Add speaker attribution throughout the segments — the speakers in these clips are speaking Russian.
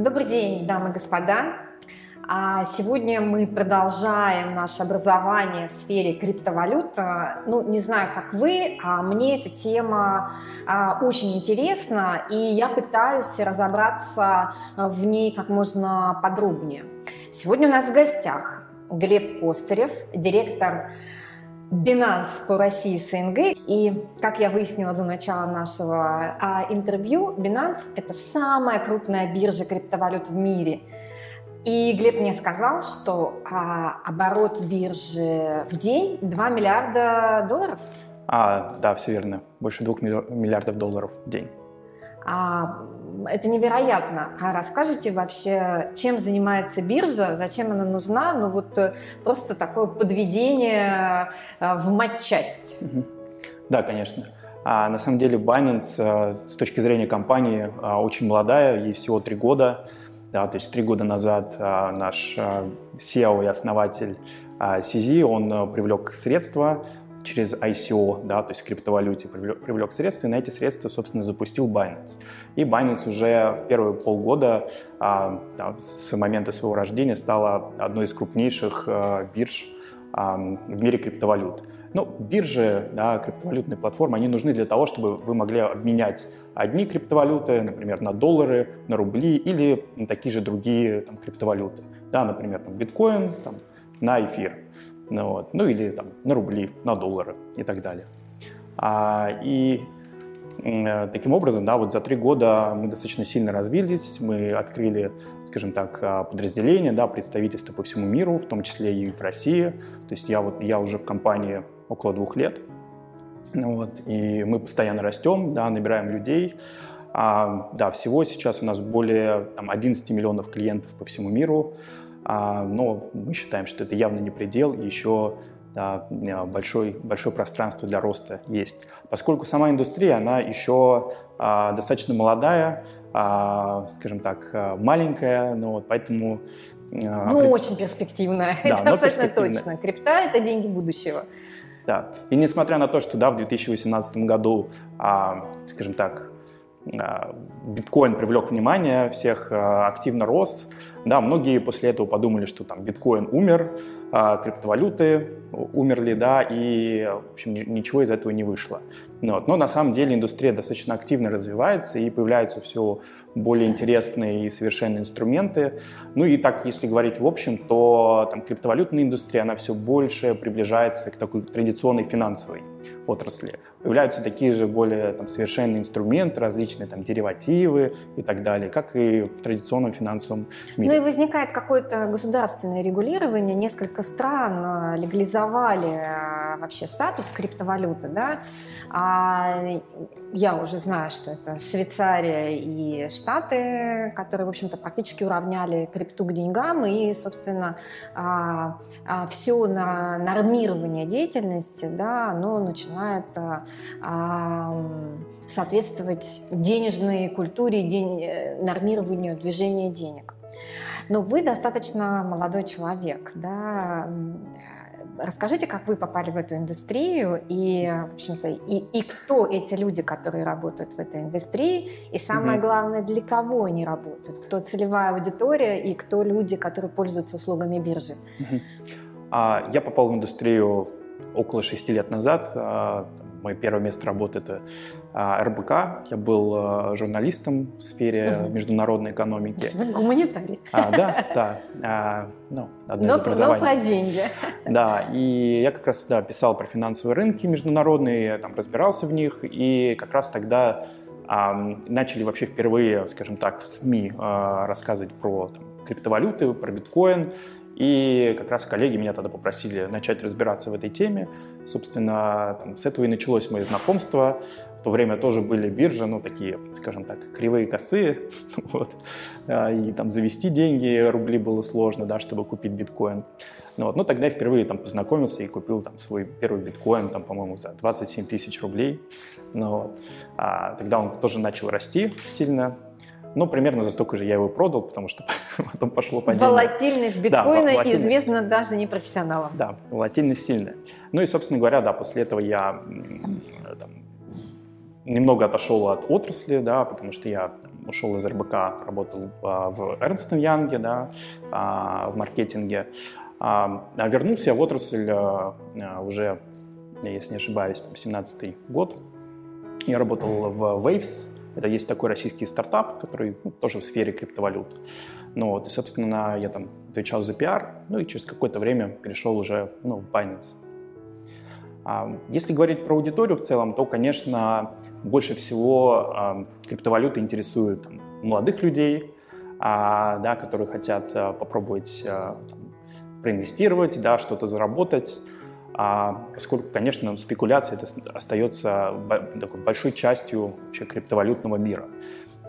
Speaker 1: Добрый день, дамы и господа. А сегодня мы продолжаем наше образование в сфере криптовалют. Ну, не знаю, как вы, а мне эта тема а, очень интересна, и я пытаюсь разобраться в ней как можно подробнее. Сегодня у нас в гостях Глеб Костырев, директор Binance по России СНГ. И, как я выяснила до начала нашего а, интервью, Binance – это самая крупная биржа криптовалют в мире. И Глеб мне сказал, что а, оборот биржи в день 2 миллиарда долларов.
Speaker 2: А, да, все верно. Больше 2 миллиардов долларов в день.
Speaker 1: А, это невероятно. А расскажите вообще, чем занимается биржа, зачем она нужна? Ну вот э, просто такое подведение э, в матчасть.
Speaker 2: Да, конечно. А на самом деле Binance э, с точки зрения компании очень молодая, ей всего три года. Да, то есть три года назад наш SEO и основатель CZ, он привлек средства через ICO, да, то есть в криптовалюте привлек, привлек средства, и на эти средства, собственно, запустил Binance. И Binance уже в первые полгода а, да, с момента своего рождения стала одной из крупнейших а, бирж а, в мире криптовалют. Ну, биржи, да, криптовалютные платформы, они нужны для того, чтобы вы могли обменять одни криптовалюты, например, на доллары, на рубли или на такие же другие там, криптовалюты. Да, например, там, биткоин там, на эфир. Ну, вот. ну или там, на рубли, на доллары и так далее. А, и э, таким образом, да, вот за три года мы достаточно сильно развились, мы открыли, скажем так, а, подразделения, да, представительства по всему миру, в том числе и в России. То есть я, вот, я уже в компании около двух лет, ну вот, и мы постоянно растем, да, набираем людей. А, да, всего сейчас у нас более там, 11 миллионов клиентов по всему миру. А, но мы считаем, что это явно не предел, еще да, большой, большое пространство для роста есть. Поскольку сама индустрия, она еще а, достаточно молодая, а, скажем так, маленькая, но вот поэтому...
Speaker 1: Ну, при... очень перспективная, да, это абсолютно точно. Крипта – это деньги будущего.
Speaker 2: Да, и несмотря на то, что да, в 2018 году, а, скажем так, биткоин привлек внимание, всех активно рос, да, многие после этого подумали, что там биткоин умер, а криптовалюты умерли, да, и, в общем, ничего из этого не вышло. Вот. Но на самом деле индустрия достаточно активно развивается, и появляются все более интересные и совершенные инструменты. Ну и так, если говорить в общем, то там, криптовалютная индустрия, она все больше приближается к такой традиционной финансовой отрасли. Появляются такие же более там, совершенные инструменты, различные там, деривативы и так далее, как и в традиционном финансовом мире.
Speaker 1: Ну и возникает какое-то государственное регулирование. Несколько стран э, легализовали э, вообще статус криптовалюты. Да? А я уже знаю, что это Швейцария и Штаты, которые, в общем-то, практически уравняли крипту к деньгам. И, собственно, а, а, все на нормирование деятельности, да, оно начинает а, соответствовать денежной культуре, день, э, нормированию движения денег. Но вы достаточно молодой человек, да, Расскажите, как вы попали в эту индустрию и, в общем-то, и, и кто эти люди, которые работают в этой индустрии, и самое mm главное, для кого они работают, кто целевая аудитория и кто люди, которые пользуются услугами биржи.
Speaker 2: mm А, я попал в индустрию около шести лет назад. А, Мое первое место работы это а, РБК. Я был а, журналистом в сфере угу. международной экономики.
Speaker 1: Вы гуманитарий.
Speaker 2: А, да, да. А, ну,
Speaker 1: одно но, из. Но про деньги.
Speaker 2: Да, и я как раз да, писал про финансовые рынки международные, там, разбирался в них, и как раз тогда а, начали вообще впервые, скажем так, в СМИ а, рассказывать про там, криптовалюты, про биткоин. И как раз коллеги меня тогда попросили начать разбираться в этой теме. Собственно, там, с этого и началось мое знакомство. В то время тоже были биржи, ну, такие, скажем так, кривые косые. вот. А, и там завести деньги, рубли было сложно, да, чтобы купить биткоин. Ну, вот. ну тогда я впервые там познакомился и купил там свой первый биткоин, там, по-моему, за 27 тысяч рублей. Ну, вот. а, тогда он тоже начал расти сильно. Ну, примерно за столько же я его продал, потому что потом пошло падение.
Speaker 1: Волатильность биткоина да, волатильность. известна даже непрофессионалам.
Speaker 2: Да, волатильность сильная. Ну и, собственно говоря, да, после этого я там, немного отошел от отрасли, да, потому что я там, ушел из РБК, работал в Эрнстон Янге, да, в маркетинге. А вернулся я в отрасль уже, если не ошибаюсь, 17 год. Я работал в Waves, это есть такой российский стартап, который ну, тоже в сфере криптовалют. Ну вот, и, собственно, я там отвечал за пиар, ну и через какое-то время перешел уже ну, в Binance. А, если говорить про аудиторию в целом, то, конечно, больше всего а, криптовалюты интересуют там, молодых людей, а, да, которые хотят а, попробовать а, проинвестировать, да, что-то заработать. А поскольку, конечно, спекуляция это остается такой большой частью вообще криптовалютного мира.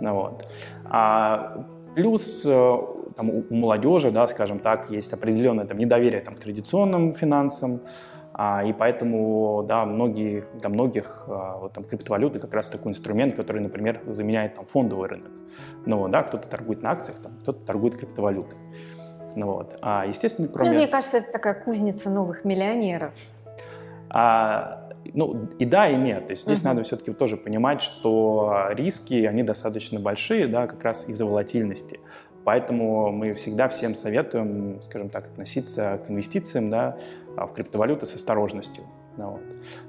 Speaker 2: Ну, вот. а, плюс э, там, у молодежи, да, скажем так, есть определенное там, недоверие там, к традиционным финансам, а, и поэтому да, многие, для многих а, вот, там, криптовалюты как раз такой инструмент, который, например, заменяет там, фондовый рынок. Ну, да, кто-то торгует на акциях, там, кто-то торгует криптовалютой. Ну, вот. А, естественно,
Speaker 1: ну, кроме... Ну, мне кажется, это такая кузница новых миллионеров.
Speaker 2: А, ну, и да, и нет. То есть здесь uh-huh. надо все-таки тоже понимать, что риски, они достаточно большие, да, как раз из-за волатильности. Поэтому мы всегда всем советуем, скажем так, относиться к инвестициям да, в криптовалюты с осторожностью. Да, вот.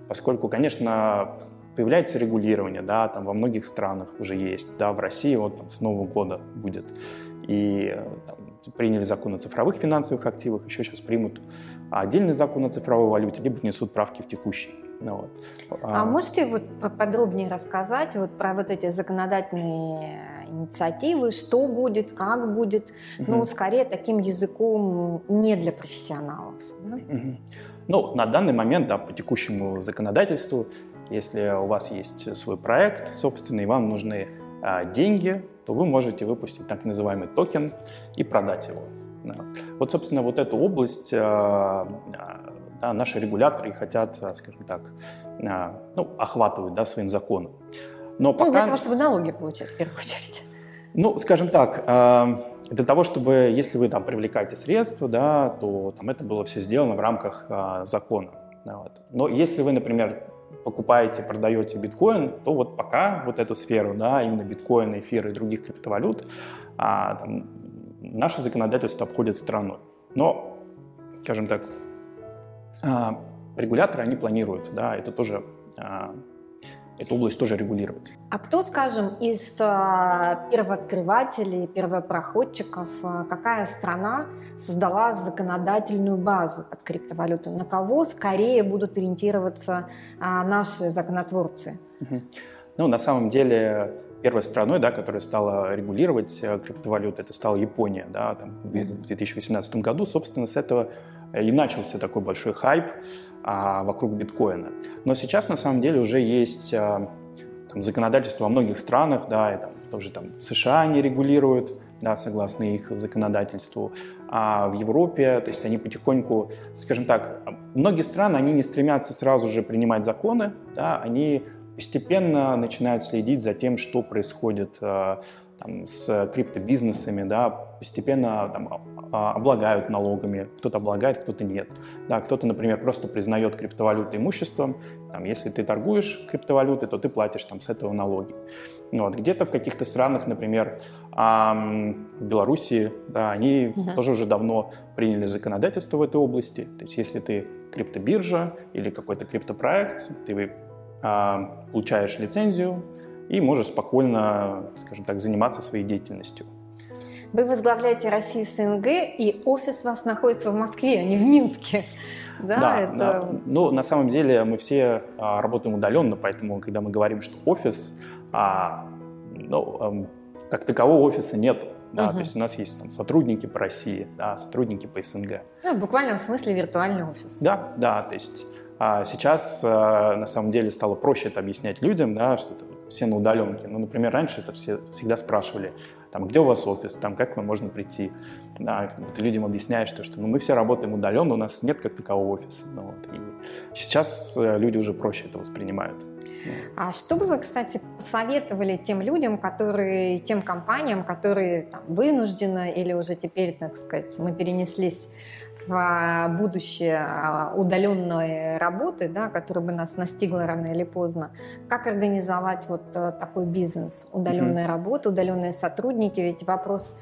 Speaker 2: Поскольку, конечно, появляется регулирование, да, там во многих странах уже есть, да, в России вот там, с Нового года будет. И там, приняли закон о цифровых финансовых активах, еще сейчас примут отдельный закон о цифровой валюте, либо внесут правки в текущий. Ну, вот.
Speaker 1: а, а можете вот подробнее рассказать вот про вот эти законодательные инициативы, что будет, как будет, угу. ну, скорее таким языком не для профессионалов. Да? Угу.
Speaker 2: Ну, на данный момент, да, по текущему законодательству, если у вас есть свой проект собственный, вам нужны а, деньги, то вы можете выпустить так называемый токен и продать его. Вот, собственно, вот эту область а, а, да, наши регуляторы хотят, а, скажем так, ну, охватывать да, своим законом.
Speaker 1: Но пока... Ну, для того, чтобы налоги получать, в первую очередь.
Speaker 2: Ну, скажем так, для того, чтобы, если вы там привлекаете средства, да, то там это было все сделано в рамках закона. Вот. Но если вы, например, покупаете, продаете биткоин, то вот пока вот эту сферу, да, именно биткоина, эфира и других криптовалют, а, там, наше законодательство обходит стороной. Но, скажем так, а, регуляторы, они планируют, да, это тоже а, эту область тоже регулировать.
Speaker 1: А кто, скажем, из а, первооткрывателей, первопроходчиков, а, какая страна создала законодательную базу под криптовалюту? На кого скорее будут ориентироваться а, наши законотворцы?
Speaker 2: Ну, на самом деле, первой страной, да, которая стала регулировать э, криптовалюты, это стала Япония, да, там, в 2018 году. Собственно, с этого и начался такой большой хайп а, вокруг биткоина. Но сейчас на самом деле уже есть а, там, законодательство во многих странах, да, и там, тоже там США не регулируют, да, согласно их законодательству, а в Европе, то есть они потихоньку, скажем так, многие страны, они не стремятся сразу же принимать законы, да, они постепенно начинают следить за тем, что происходит а, там, с криптобизнесами, да, постепенно там, облагают налогами, кто-то облагает, кто-то нет. Да, кто-то, например, просто признает криптовалюты имуществом. Там, если ты торгуешь криптовалютой, то ты платишь там, с этого налоги. Вот. Где-то в каких-то странах, например, в Белоруссии, да, они uh-huh. тоже уже давно приняли законодательство в этой области. То есть если ты криптобиржа или какой-то криптопроект, ты а, получаешь лицензию и можешь спокойно, скажем так, заниматься своей деятельностью.
Speaker 1: Вы возглавляете Россию СНГ, и офис у вас находится в Москве, а не в Минске.
Speaker 2: Да, да, это... да. Ну, на самом деле мы все а, работаем удаленно, поэтому, когда мы говорим, что офис, а, ну, а, как такового офиса нет. Да, угу. То есть у нас есть там, сотрудники по России, да, сотрудники по СНГ.
Speaker 1: Ну, в смысле виртуальный офис.
Speaker 2: Да, да, то есть а сейчас а, на самом деле стало проще это объяснять людям, да, что это все на удаленке. Ну, например, раньше это все всегда спрашивали, там, где у вас офис, там, как вам можно прийти. Да, ты людям объясняешь, что, что ну, мы все работаем удаленно, у нас нет как такового офиса. Ну, вот, и сейчас э, люди уже проще это воспринимают.
Speaker 1: А что бы вы, кстати, посоветовали тем людям, которые, тем компаниям, которые там, вынуждены или уже теперь, так сказать, мы перенеслись в будущее удаленной работы, да, которая бы нас настигла рано или поздно, как организовать вот такой бизнес, удаленная mm-hmm. работа, удаленные сотрудники, ведь вопрос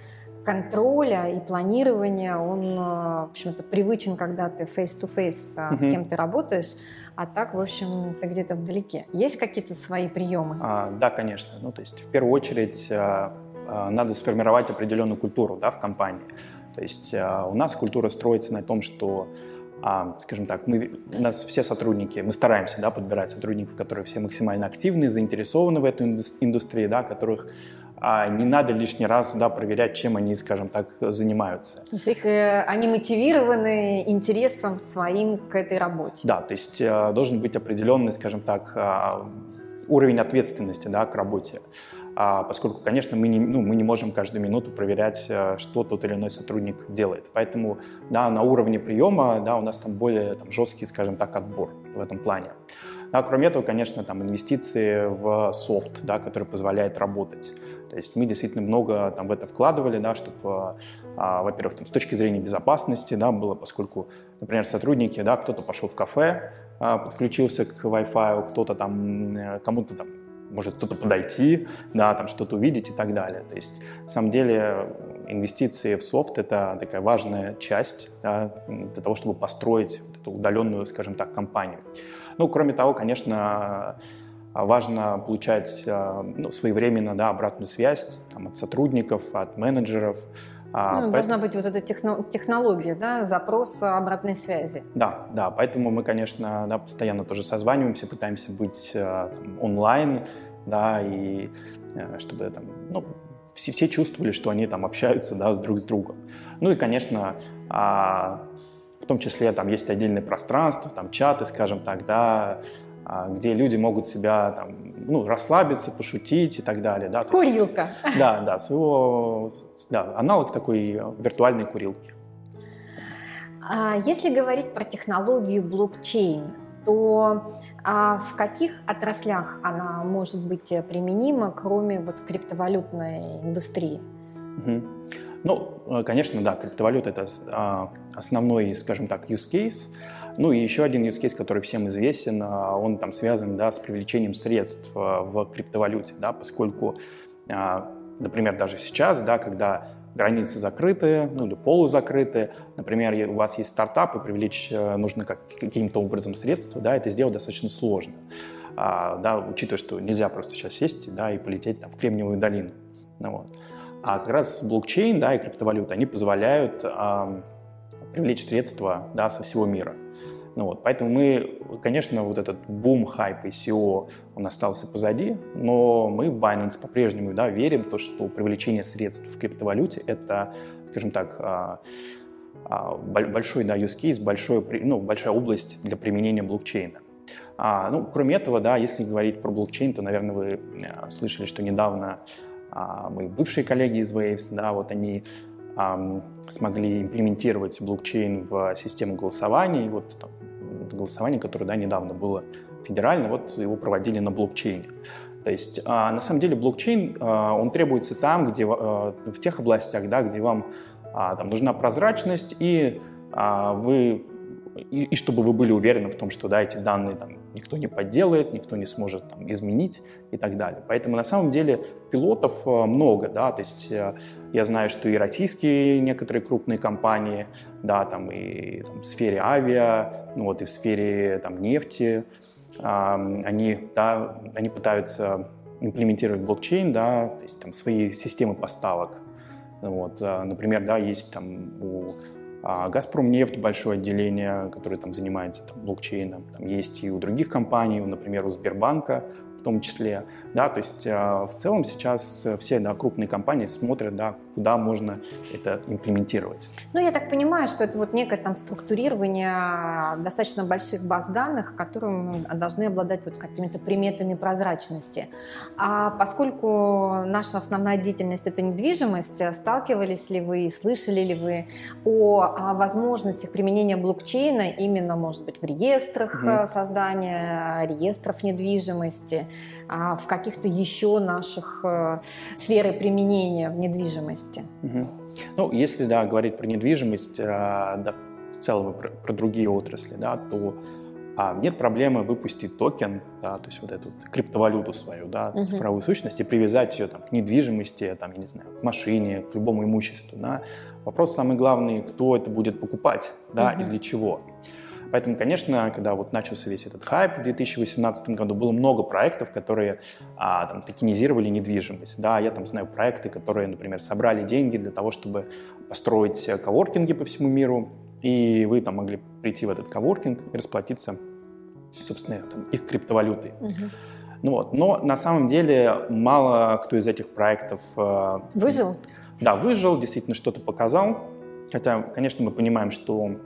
Speaker 1: контроля и планирования, он, э, в общем-то, привычен, когда ты face-to-face mm-hmm. с кем ты работаешь, а так, в общем, ты где-то вдалеке. Есть какие-то свои приемы?
Speaker 2: А, да, конечно. Ну, то есть, в первую очередь, а, а, надо сформировать определенную культуру да, в компании. То есть, а, у нас культура строится на том, что а, скажем так, мы, у нас все сотрудники, мы стараемся да, подбирать сотрудников, которые все максимально активны, заинтересованы в этой индустрии, да, которых а не надо лишний раз да, проверять, чем они, скажем так, занимаются.
Speaker 1: То есть их, э, они мотивированы интересом своим к этой работе.
Speaker 2: Да, то есть э, должен быть определенный, скажем так, а, уровень ответственности да, к работе. А, поскольку, конечно, мы не, ну, мы не можем каждую минуту проверять, э, что тот или иной сотрудник делает. Поэтому да, на уровне приема да, у нас там более там, жесткий, скажем так, отбор в этом плане. А кроме этого, конечно, там инвестиции в софт, да, который позволяет работать. То есть мы действительно много там в это вкладывали, да, чтобы, а, во-первых, там, с точки зрения безопасности, да, было, поскольку, например, сотрудники, да, кто-то пошел в кафе, а, подключился к Wi-Fi, кто-то там, э, кому-то там может кто-то подойти, да, там что-то увидеть и так далее. То есть, на самом деле, инвестиции в софт – это такая важная часть да, для того, чтобы построить вот эту удаленную, скажем так, компанию. Ну, кроме того, конечно, важно получать э, ну, своевременно да, обратную связь там, от сотрудников, от менеджеров.
Speaker 1: А, ну, поэтому... Должна быть вот эта техно... технология, да, запрос обратной связи.
Speaker 2: Да, да, поэтому мы, конечно, да, постоянно тоже созваниваемся, пытаемся быть э, там, онлайн, да, и э, чтобы там, ну, все, все чувствовали, что они там общаются, да, с друг с другом. Ну и, конечно, а, в том числе там есть отдельное пространство, там чаты, скажем так, да, где люди могут себя там, ну, расслабиться, пошутить и так далее. Да,
Speaker 1: Курилка.
Speaker 2: Есть, да, да, своего, да, аналог такой виртуальной курилки.
Speaker 1: А если говорить про технологию блокчейн, то а в каких отраслях она может быть применима, кроме вот криптовалютной индустрии?
Speaker 2: Угу. Ну, конечно, да, криптовалюта это а, основной, скажем так, use case. Ну и еще один use case, который всем известен, а, он там связан да, с привлечением средств а, в криптовалюте, да, поскольку, а, например, даже сейчас, да, когда границы закрыты, ну или полузакрыты, например, у вас есть стартап, и привлечь э, нужно как, каким-то образом средства, да, это сделать достаточно сложно, да, учитывая, что нельзя просто сейчас сесть да, и полететь там, в Кремниевую долину. Ну, вот. А как раз блокчейн да, и криптовалюта, они позволяют привлечь средства да, со всего мира. Ну вот, поэтому мы, конечно, вот этот бум, хайп ICO, он остался позади, но мы в Binance по-прежнему да, верим в то, что привлечение средств в криптовалюте – это, скажем так, а, а, большой да, use case, большой, ну, большая область для применения блокчейна. А, ну, кроме этого, да, если говорить про блокчейн, то, наверное, вы э, слышали, что недавно а, мои бывшие коллеги из Waves, да, вот они смогли имплементировать блокчейн в систему голосования. И вот там, голосование, которое да, недавно было федерально, вот его проводили на блокчейне. То есть а, на самом деле блокчейн, а, он требуется там, где, а, в тех областях, да, где вам там, нужна прозрачность, и вы и, и чтобы вы были уверены в том, что да, эти данные там, никто не подделает, никто не сможет там, изменить и так далее. Поэтому на самом деле пилотов э, много, да, то есть э, я знаю, что и российские некоторые крупные компании, да, там и там, в сфере авиа, ну вот и в сфере там нефти, они, да, они пытаются имплементировать блокчейн, да, то есть там свои системы поставок. Вот, э, например, да, есть там у а Газпром нефть большое отделение, которое там занимается там, блокчейном. Там есть и у других компаний, например, у Сбербанка в том числе. Да, то есть э, в целом сейчас все да, крупные компании смотрят, да, куда можно это имплементировать.
Speaker 1: Ну, я так понимаю, что это вот некое там структурирование достаточно больших баз данных, которым должны обладать вот какими-то приметами прозрачности. А поскольку наша основная деятельность это недвижимость, сталкивались ли вы, слышали ли вы о, возможностях применения блокчейна именно, может быть, в реестрах угу. создания реестров недвижимости, а в каких-то еще наших э, сферы применения в недвижимости?
Speaker 2: Угу. Ну, если, да, говорить про недвижимость, э, да, в целом про, про другие отрасли, да, то а, нет проблемы выпустить токен, да, то есть вот эту криптовалюту свою, да, uh-huh. цифровую сущность и привязать ее там, к недвижимости, там, я не знаю, к машине, к любому имуществу. Да. Вопрос самый главный, кто это будет покупать, да, uh-huh. и для чего. Поэтому, конечно, когда вот начался весь этот хайп в 2018 году, было много проектов, которые а, там, токенизировали недвижимость. Да, я там знаю проекты, которые, например, собрали деньги для того, чтобы построить коворкинги по всему миру, и вы там могли прийти в этот коворкинг и расплатиться, собственно, там, их криптовалютой. Угу. Ну вот. Но на самом деле мало кто из этих проектов...
Speaker 1: Э, выжил?
Speaker 2: Да, выжил, действительно что-то показал. Хотя, конечно, мы понимаем, что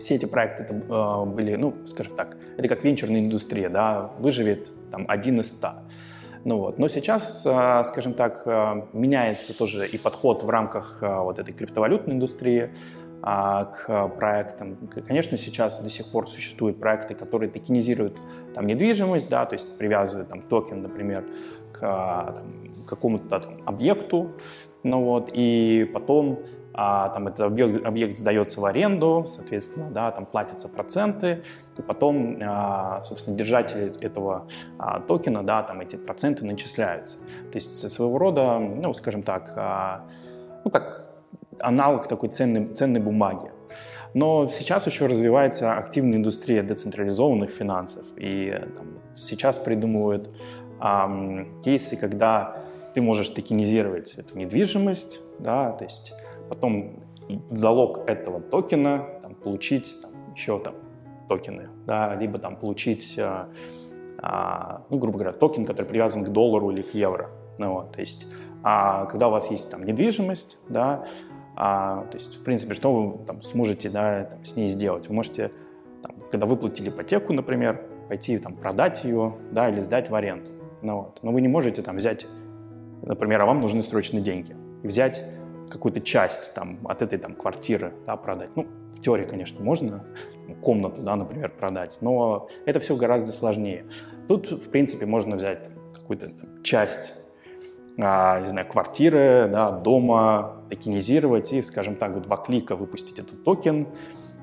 Speaker 2: все эти проекты это, э, были, ну, скажем так, это как венчурная индустрия, да, выживет там один из ста. Ну вот. Но сейчас, э, скажем так, э, меняется тоже и подход в рамках э, вот этой криптовалютной индустрии а, к проектам. Конечно, сейчас до сих пор существуют проекты, которые токенизируют там, недвижимость, да, то есть привязывают там, токен, например, к там, какому-то там, объекту, ну вот, и потом а, там этот объект, объект сдается в аренду, соответственно, да, там платятся проценты, и потом, а, собственно, держатели этого а, токена, да, там эти проценты начисляются. То есть своего рода, ну, скажем так, а, ну, как аналог такой ценной, ценной бумаги. Но сейчас еще развивается активная индустрия децентрализованных финансов, и там, сейчас придумывают эм, кейсы, когда ты можешь токенизировать эту недвижимость, да, то есть потом залог этого токена там, получить там, еще там токены, да, либо там получить, а, а, ну, грубо говоря, токен, который привязан к доллару или к евро. Ну, вот, то есть, а, когда у вас есть там недвижимость, да, а, то есть, в принципе, что вы там сможете, да, там, с ней сделать? Вы можете, там, когда выплатили ипотеку, например, пойти там продать ее, да, или сдать в аренду. Ну, вот. Но вы не можете там взять, например, а вам нужны срочно деньги, взять какую-то часть там, от этой там, квартиры да, продать. Ну, в теории, конечно, можно комнату, да, например, продать, но это все гораздо сложнее. Тут, в принципе, можно взять какую-то часть, а, не знаю, квартиры, да, дома, токенизировать и, скажем так, в два клика выпустить этот токен,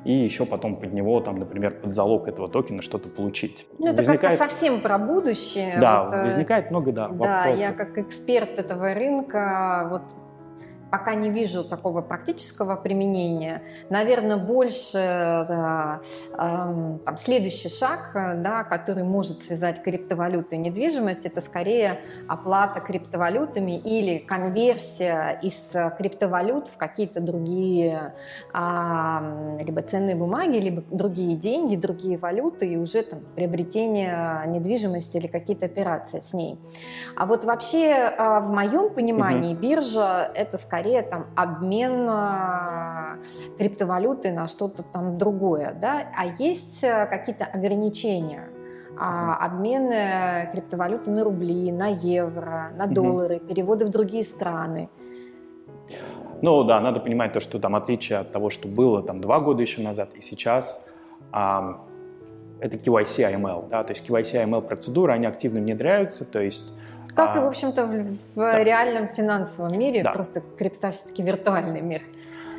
Speaker 2: и еще потом под него, там, например, под залог этого токена что-то получить.
Speaker 1: Ну, это возникает... как-то совсем про будущее.
Speaker 2: Да, вот, э, возникает много, да,
Speaker 1: Да, вопросов. я как эксперт этого рынка, вот пока не вижу такого практического применения. Наверное, больше да, э, там, следующий шаг, да, который может связать криптовалюты и недвижимость, это скорее оплата криптовалютами или конверсия из криптовалют в какие-то другие э, либо ценные бумаги, либо другие деньги, другие валюты и уже там, приобретение недвижимости или какие-то операции с ней. А вот вообще э, в моем понимании угу. биржа это скорее скорее там обмен а, криптовалюты на что-то там другое, да, а есть э, какие-то ограничения. А, обмены криптовалюты на рубли, на евро, на доллары, угу. переводы в другие страны.
Speaker 2: Ну да, надо понимать то, что там отличие от того, что было там два года еще назад и сейчас, а, это KYC AML, да, то есть KYC AML процедуры, они активно внедряются, то есть
Speaker 1: как а, и, в общем-то, в, в да. реальном финансовом мире, да. просто крипта все-таки виртуальный мир.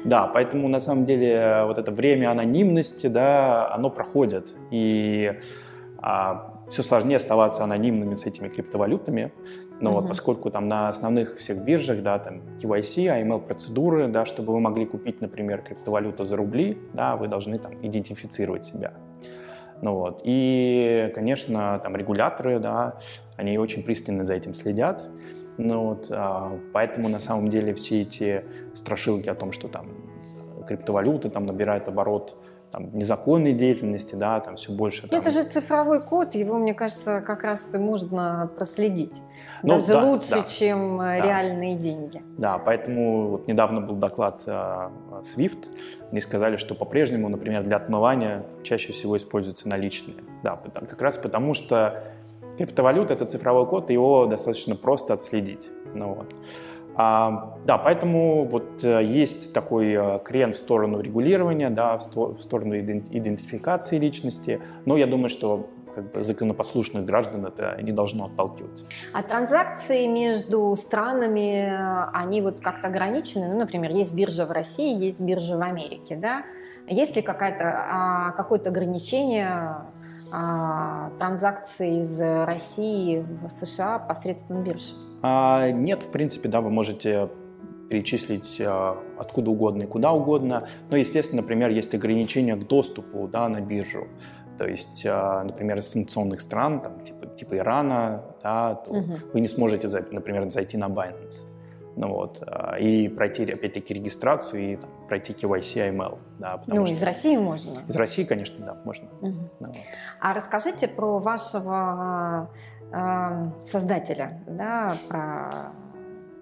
Speaker 2: Да, поэтому на самом деле вот это время анонимности, да, оно проходит. И а, все сложнее оставаться анонимными с этими криптовалютами. Но угу. вот поскольку там на основных всех биржах, да, там KYC, AML процедуры, да, чтобы вы могли купить, например, криптовалюту за рубли, да, вы должны там идентифицировать себя. Ну вот. И, конечно, там регуляторы, да, они очень пристально за этим следят. Ну вот, а, поэтому на самом деле все эти страшилки о том, что там криптовалюты там набирают оборот там, незаконной деятельности, да, там все больше. Там...
Speaker 1: Это же цифровой код, его, мне кажется, как раз и можно проследить. Ну, Даже да, лучше, да, чем э, да. реальные деньги.
Speaker 2: Да, поэтому вот недавно был доклад uh, SWIFT, они сказали, что по-прежнему, например, для отмывания чаще всего используются наличные. Да, как раз потому что криптовалюта — это цифровой код, и его достаточно просто отследить. Ну, вот. А, да, поэтому вот э, есть такой э, крен в сторону регулирования, да, в, сторону идентификации личности. Но я думаю, что как бы законопослушных граждан это не должно отталкивать.
Speaker 1: А транзакции между странами, они вот как-то ограничены? Ну, например, есть биржа в России, есть биржа в Америке, да? Есть ли какая-то, а, какое-то ограничение а, транзакций из России в США посредством бирж?
Speaker 2: А, нет, в принципе, да, вы можете перечислить а, откуда угодно и куда угодно. Но, естественно, например, есть ограничения к доступу да, на биржу. То есть, а, например, из санкционных стран, там, типа, типа Ирана, да, то угу. вы не сможете, например, зайти на Binance. Ну, вот, а, и пройти, опять-таки, регистрацию и там, пройти KYC AML. Да,
Speaker 1: ну, из России можно?
Speaker 2: Из России, конечно, да, можно. Угу.
Speaker 1: Ну, вот. А расскажите про вашего э, создателя, да, про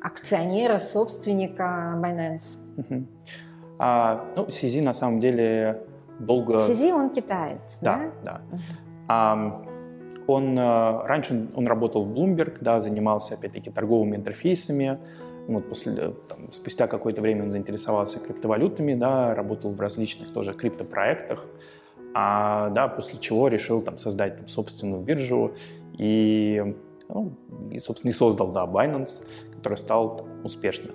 Speaker 1: акционера, собственника Binance?
Speaker 2: А, ну, Сизи на самом деле долго...
Speaker 1: Сизи, он китаец,
Speaker 2: да? Да, да. А, он, э, раньше он работал в Bloomberg, да, занимался, опять-таки, торговыми интерфейсами. Вот после, там, спустя какое-то время он заинтересовался криптовалютами, да, работал в различных тоже криптопроектах, а, да, после чего решил там, создать там, собственную биржу и, ну, и, собственно, и создал, да, Binance, который стал успешным.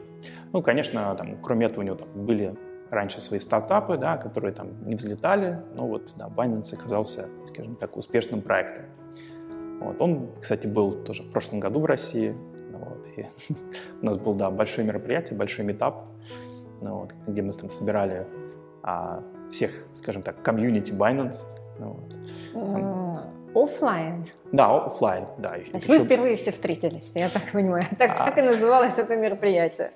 Speaker 2: Ну, конечно, там, кроме этого у него там, были раньше свои стартапы, да, которые там не взлетали, но вот да, Binance оказался, скажем так, успешным проектом. Вот. Он, кстати, был тоже в прошлом году в России. Ну вот, и у нас был, да, большое мероприятие, большой метап, ну вот, где мы там собирали а, всех, скажем так, комьюнити Binance. Ну
Speaker 1: вот. Там, Оффлайн?
Speaker 2: Да, офлайн, да.
Speaker 1: То есть вы впервые все встретились, я так понимаю. Так, а... так и называлось это мероприятие.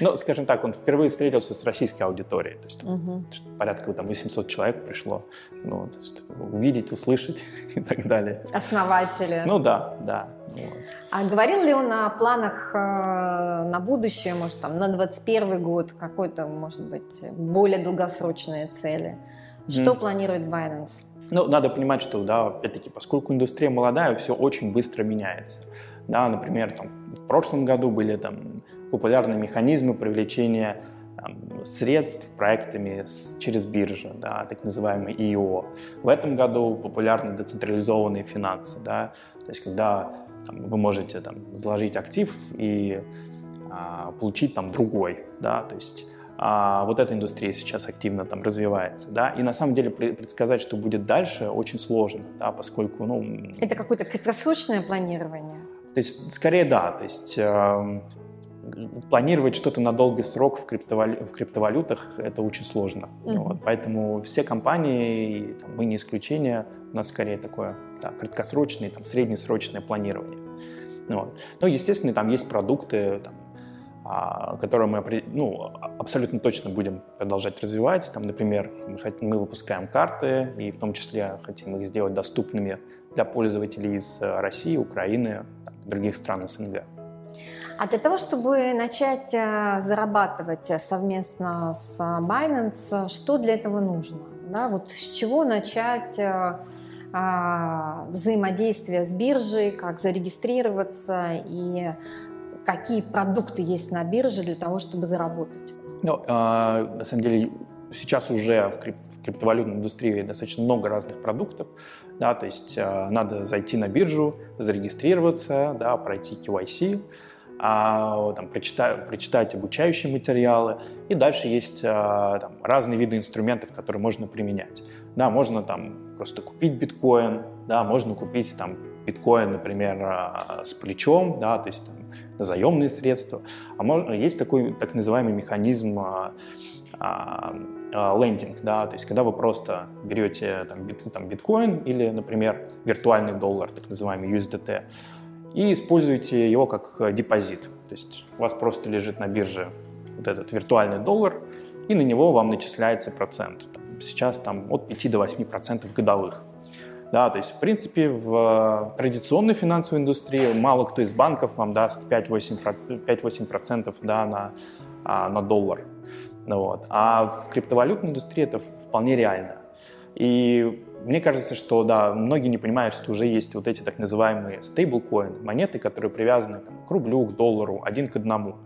Speaker 2: Ну, скажем так, он впервые встретился с российской аудиторией. То есть угу. порядка там 800 человек пришло. Ну, есть, увидеть, услышать и так далее.
Speaker 1: Основатели.
Speaker 2: Ну да, да. Вот.
Speaker 1: А говорил ли он о планах э, на будущее, может, там, на 21 год, какой-то, может быть, более долгосрочные цели? Что mm. планирует Binance?
Speaker 2: Ну, надо понимать, что, да, опять-таки, поскольку индустрия молодая, все очень быстро меняется. Да, например, там, в прошлом году были там, популярные механизмы привлечения там, средств проектами с, через биржи, да, так называемые ИО. В этом году популярны децентрализованные финансы, да, то есть когда там, вы можете там, заложить актив и а, получить там другой, да, то есть а, вот эта индустрия сейчас активно там развивается, да, и на самом деле предсказать, что будет дальше, очень сложно, да, поскольку, ну...
Speaker 1: Это какое-то краткосрочное планирование?
Speaker 2: То есть, скорее, да, то есть э, планировать что-то на долгий срок в, криптовалю... в криптовалютах это очень сложно, mm-hmm. вот, поэтому все компании, там, мы не исключение, у нас скорее такое да, краткосрочное, там, среднесрочное планирование. Вот. Но, естественно, там есть продукты, там, а, которые мы ну, абсолютно точно будем продолжать развивать. Там, например, мы, выпускаем карты, и в том числе хотим их сделать доступными для пользователей из э, России, Украины, других стран СНГ.
Speaker 1: А для того, чтобы начать э, зарабатывать совместно с Binance, что для этого нужно? Да, вот с чего начать э, а, взаимодействие с биржей, как зарегистрироваться и какие продукты есть на бирже для того, чтобы заработать?
Speaker 2: Ну, э, на самом деле, сейчас уже в, крип в криптовалютной индустрии достаточно много разных продуктов. Да, то есть э, надо зайти на биржу, зарегистрироваться, да, пройти KYC, а, там, прочитать, прочитать обучающие материалы. И дальше есть а, там, разные виды инструментов, которые можно применять. Да, можно там просто купить биткоин, да, можно купить там биткоин, например, а, с плечом, да, то есть там, заемные средства. А можно, есть такой так называемый механизм а, а, а, лендинг, да, то есть когда вы просто берете там, бит, там, биткоин или, например, виртуальный доллар, так называемый USDT, и используете его как депозит. То есть у вас просто лежит на бирже вот этот виртуальный доллар, и на него вам начисляется процент. Сейчас там от 5 до 8 процентов годовых. Да, то есть, в принципе, в традиционной финансовой индустрии мало кто из банков вам даст 5-8% да, на, а, на доллар. Вот. А в криптовалютной индустрии это вполне реально. И мне кажется, что да, многие не понимают, что уже есть вот эти так называемые стейблкоины, монеты, которые привязаны там, к рублю, к доллару, один к одному.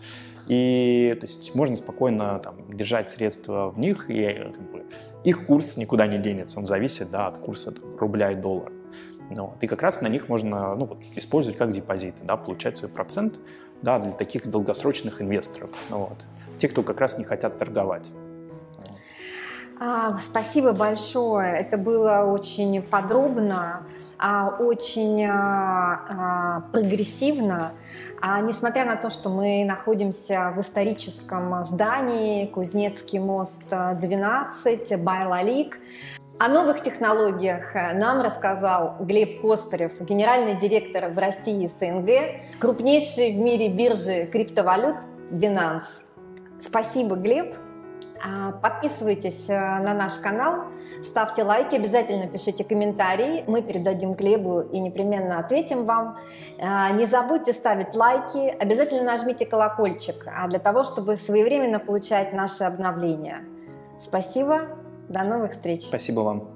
Speaker 2: И то есть можно спокойно там, держать средства в них, и как бы, их курс никуда не денется, он зависит да, от курса там, рубля и доллара. Ну, вот. И как раз на них можно ну, вот, использовать как депозиты, да, получать свой процент да, для таких долгосрочных инвесторов. Ну, вот. Те, кто как раз не хотят торговать.
Speaker 1: А, спасибо большое. Это было очень подробно, очень а, прогрессивно. А несмотря на то, что мы находимся в историческом здании Кузнецкий мост 12, Байлалик, о новых технологиях нам рассказал Глеб Костарев, генеральный директор в России СНГ, крупнейшей в мире биржи криптовалют Binance. Спасибо, Глеб. А, подписывайтесь э, на наш канал, ставьте лайки, обязательно пишите комментарии, мы передадим Глебу и непременно ответим вам. А, не забудьте ставить лайки, обязательно нажмите колокольчик а, для того, чтобы своевременно получать наши обновления. Спасибо, до новых встреч.
Speaker 2: Спасибо вам.